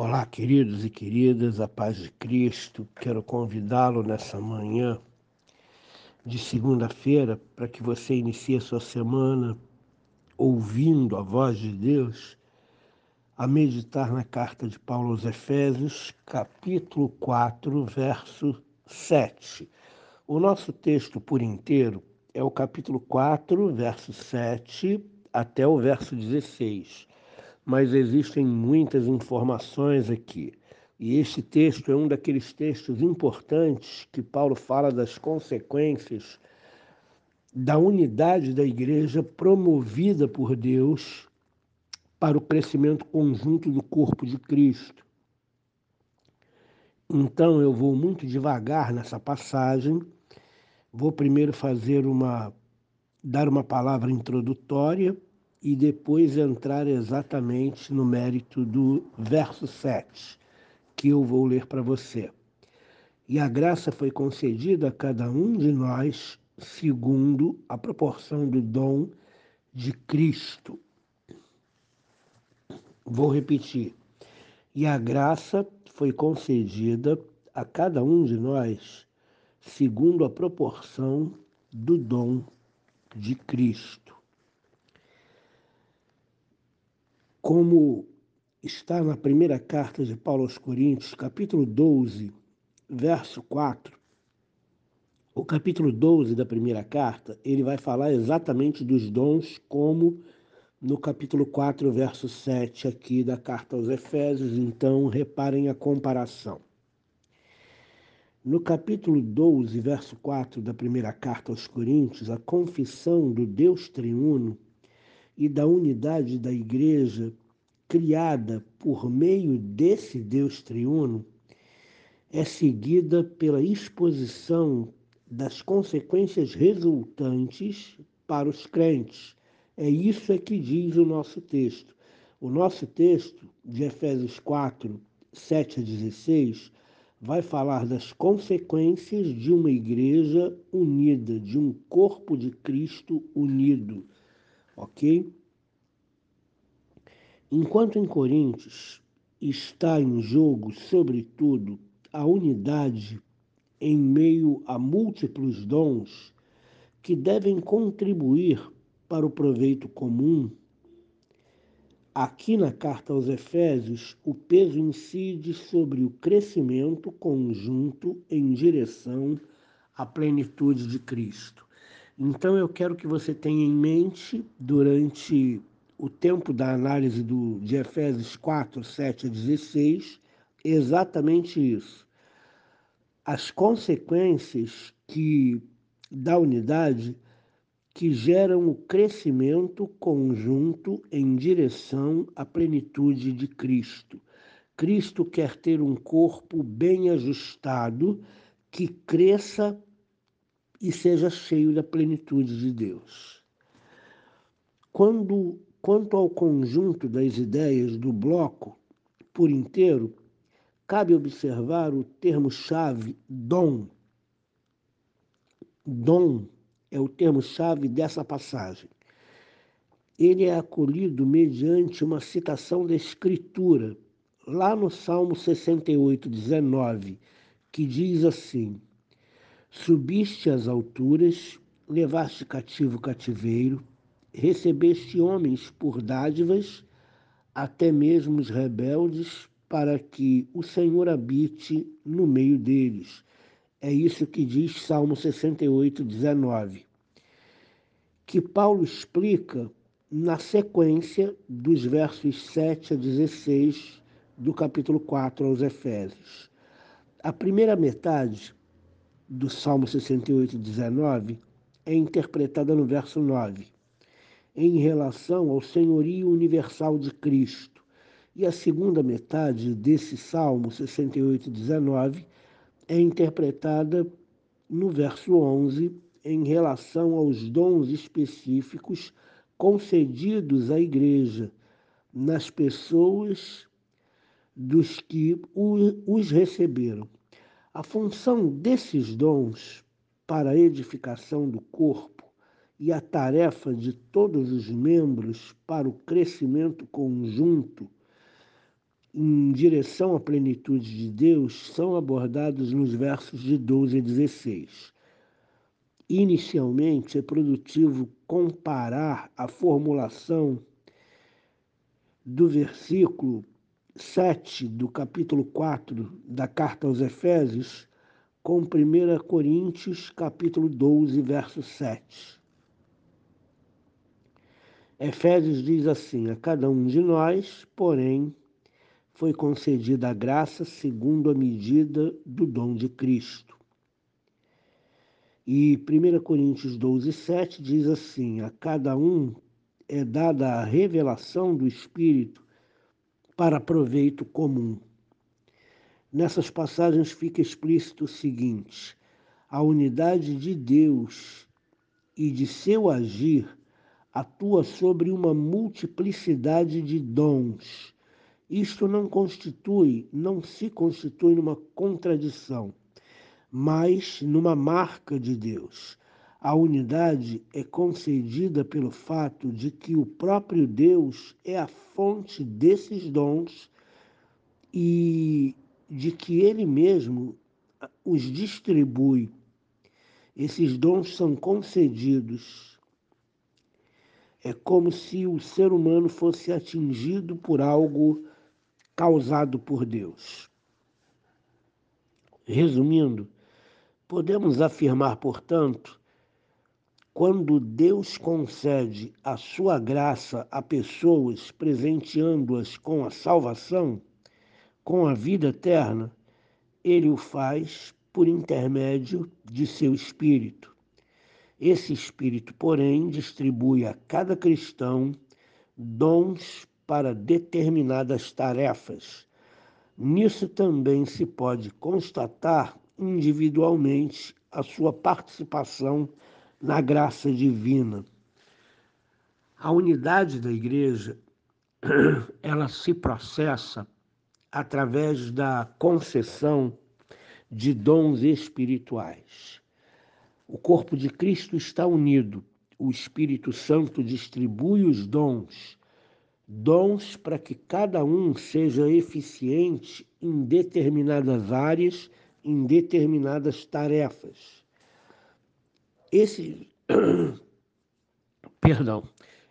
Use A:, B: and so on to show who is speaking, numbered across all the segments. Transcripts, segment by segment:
A: Olá, queridos e queridas, a paz de Cristo. Quero convidá-lo nessa manhã de segunda-feira para que você inicie a sua semana ouvindo a voz de Deus, a meditar na carta de Paulo aos Efésios, capítulo 4, verso 7. O nosso texto por inteiro é o capítulo 4, verso 7 até o verso 16 mas existem muitas informações aqui. E este texto é um daqueles textos importantes que Paulo fala das consequências da unidade da igreja promovida por Deus para o crescimento conjunto do corpo de Cristo. Então eu vou muito devagar nessa passagem. Vou primeiro fazer uma dar uma palavra introdutória e depois entrar exatamente no mérito do verso 7, que eu vou ler para você. E a graça foi concedida a cada um de nós segundo a proporção do dom de Cristo. Vou repetir. E a graça foi concedida a cada um de nós segundo a proporção do dom de Cristo. Como está na primeira carta de Paulo aos Coríntios, capítulo 12, verso 4. O capítulo 12 da primeira carta, ele vai falar exatamente dos dons como no capítulo 4, verso 7 aqui da carta aos Efésios, então reparem a comparação. No capítulo 12, verso 4 da primeira carta aos Coríntios, a confissão do Deus triuno e da unidade da igreja criada por meio desse Deus triuno é seguida pela exposição das consequências resultantes para os crentes. É isso é que diz o nosso texto. O nosso texto de Efésios 4, 7 a 16 vai falar das consequências de uma igreja unida, de um corpo de Cristo unido ok? Enquanto em Coríntios está em jogo, sobretudo, a unidade em meio a múltiplos dons que devem contribuir para o proveito comum, aqui na carta aos Efésios, o peso incide sobre o crescimento conjunto em direção à plenitude de Cristo. Então eu quero que você tenha em mente durante o tempo da análise do, de Efésios 4, 7 a 16, exatamente isso. As consequências que da unidade que geram o crescimento conjunto em direção à plenitude de Cristo. Cristo quer ter um corpo bem ajustado que cresça e seja cheio da plenitude de Deus. Quando, quanto ao conjunto das ideias do bloco por inteiro, cabe observar o termo-chave dom. Dom é o termo-chave dessa passagem. Ele é acolhido mediante uma citação da Escritura, lá no Salmo 68, 19, que diz assim: Subiste às alturas, levaste cativo o cativeiro, recebeste homens por dádivas, até mesmo os rebeldes, para que o Senhor habite no meio deles. É isso que diz Salmo 68, 19. Que Paulo explica na sequência dos versos 7 a 16 do capítulo 4 aos Efésios. A primeira metade do Salmo 68, 19 é interpretada no verso 9, em relação ao senhorio universal de Cristo. E a segunda metade desse Salmo 68, 19 é interpretada no verso 11, em relação aos dons específicos concedidos à igreja nas pessoas dos que os receberam. A função desses dons para a edificação do corpo e a tarefa de todos os membros para o crescimento conjunto em direção à plenitude de Deus são abordados nos versos de 12 a 16. Inicialmente, é produtivo comparar a formulação do versículo 7 do capítulo 4 da carta aos Efésios com 1 Coríntios, capítulo 12, verso 7. Efésios diz assim: A cada um de nós, porém, foi concedida a graça segundo a medida do dom de Cristo. E 1 Coríntios 12, 7 diz assim: A cada um é dada a revelação do Espírito para proveito comum. Nessas passagens fica explícito o seguinte: a unidade de Deus e de seu agir atua sobre uma multiplicidade de dons isto não constitui, não se constitui numa contradição, mas numa marca de Deus. A unidade é concedida pelo fato de que o próprio Deus é a fonte desses dons e de que ele mesmo os distribui. Esses dons são concedidos. É como se o ser humano fosse atingido por algo causado por Deus. Resumindo, podemos afirmar, portanto, quando Deus concede a sua graça a pessoas, presenteando-as com a salvação, com a vida eterna, ele o faz por intermédio de seu Espírito. Esse Espírito, porém, distribui a cada cristão dons para determinadas tarefas. Nisso também se pode constatar individualmente a sua participação na graça divina. A unidade da igreja, ela se processa através da concessão de dons espirituais. O corpo de Cristo está unido. O Espírito Santo distribui os dons dons para que cada um seja eficiente em determinadas áreas, em determinadas tarefas. Esse perdão,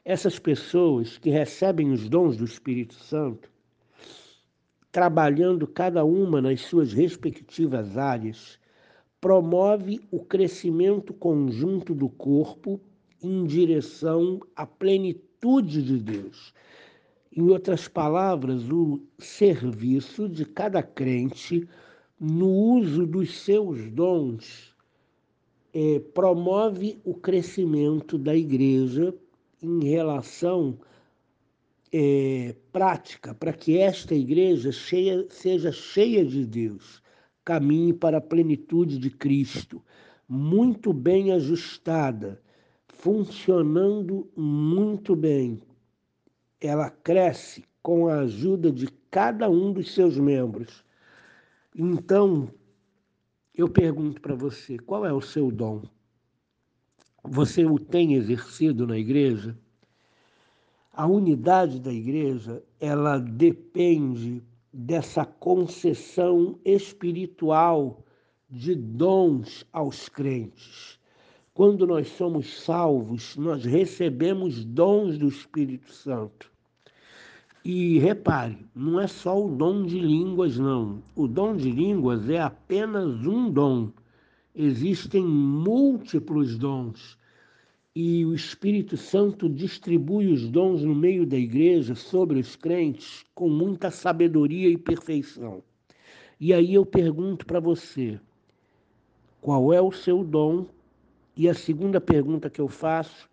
A: essas pessoas que recebem os dons do Espírito Santo, trabalhando cada uma nas suas respectivas áreas, promove o crescimento conjunto do corpo em direção à plenitude de Deus. Em outras palavras, o serviço de cada crente no uso dos seus dons é, promove o crescimento da igreja em relação é, prática, para que esta igreja cheia, seja cheia de Deus, caminhe para a plenitude de Cristo, muito bem ajustada, funcionando muito bem ela cresce com a ajuda de cada um dos seus membros. Então, eu pergunto para você, qual é o seu dom? Você o tem exercido na igreja? A unidade da igreja, ela depende dessa concessão espiritual de dons aos crentes. Quando nós somos salvos, nós recebemos dons do Espírito Santo. E repare, não é só o dom de línguas, não. O dom de línguas é apenas um dom. Existem múltiplos dons. E o Espírito Santo distribui os dons no meio da igreja sobre os crentes com muita sabedoria e perfeição. E aí eu pergunto para você: qual é o seu dom e a segunda pergunta que eu faço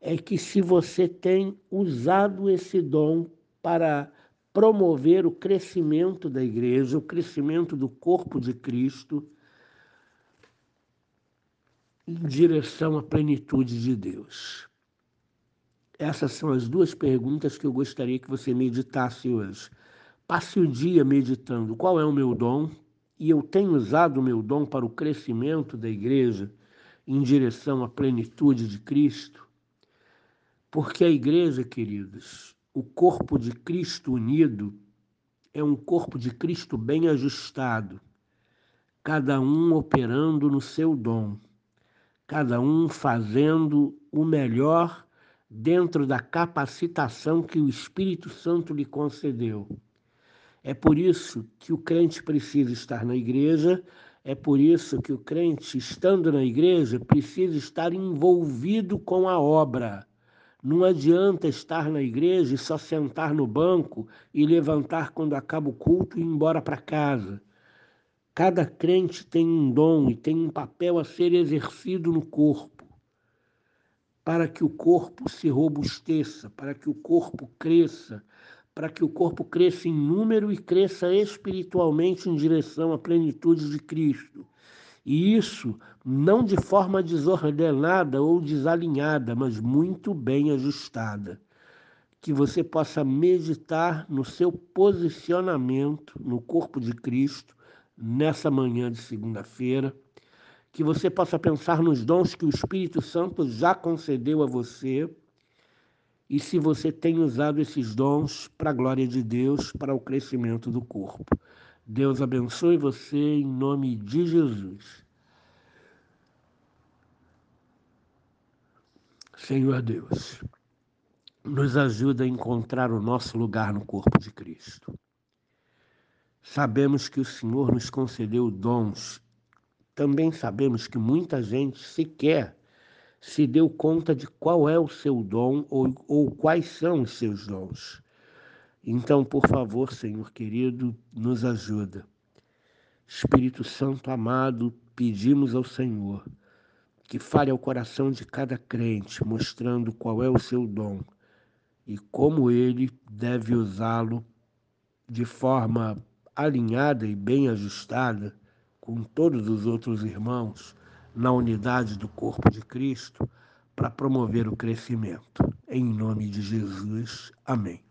A: é que se você tem usado esse dom para promover o crescimento da igreja, o crescimento do corpo de Cristo em direção à plenitude de Deus. Essas são as duas perguntas que eu gostaria que você meditasse hoje. Passe o dia meditando qual é o meu dom, e eu tenho usado o meu dom para o crescimento da igreja em direção à plenitude de Cristo, porque a igreja, queridos, o corpo de Cristo unido, é um corpo de Cristo bem ajustado, cada um operando no seu dom, cada um fazendo o melhor dentro da capacitação que o Espírito Santo lhe concedeu. É por isso que o crente precisa estar na igreja, é por isso que o crente, estando na igreja, precisa estar envolvido com a obra. Não adianta estar na igreja e só sentar no banco e levantar quando acaba o culto e ir embora para casa. Cada crente tem um dom e tem um papel a ser exercido no corpo, para que o corpo se robusteça, para que o corpo cresça, para que o corpo cresça em número e cresça espiritualmente em direção à plenitude de Cristo. E isso não de forma desordenada ou desalinhada, mas muito bem ajustada. Que você possa meditar no seu posicionamento no corpo de Cristo nessa manhã de segunda-feira. Que você possa pensar nos dons que o Espírito Santo já concedeu a você e se você tem usado esses dons para a glória de Deus, para o crescimento do corpo. Deus abençoe você em nome de Jesus. Senhor Deus, nos ajuda a encontrar o nosso lugar no corpo de Cristo. Sabemos que o Senhor nos concedeu dons. Também sabemos que muita gente sequer se deu conta de qual é o seu dom ou, ou quais são os seus dons. Então, por favor, Senhor querido, nos ajuda. Espírito Santo amado, pedimos ao Senhor que fale ao coração de cada crente, mostrando qual é o seu dom e como ele deve usá-lo de forma alinhada e bem ajustada com todos os outros irmãos na unidade do corpo de Cristo para promover o crescimento. Em nome de Jesus. Amém.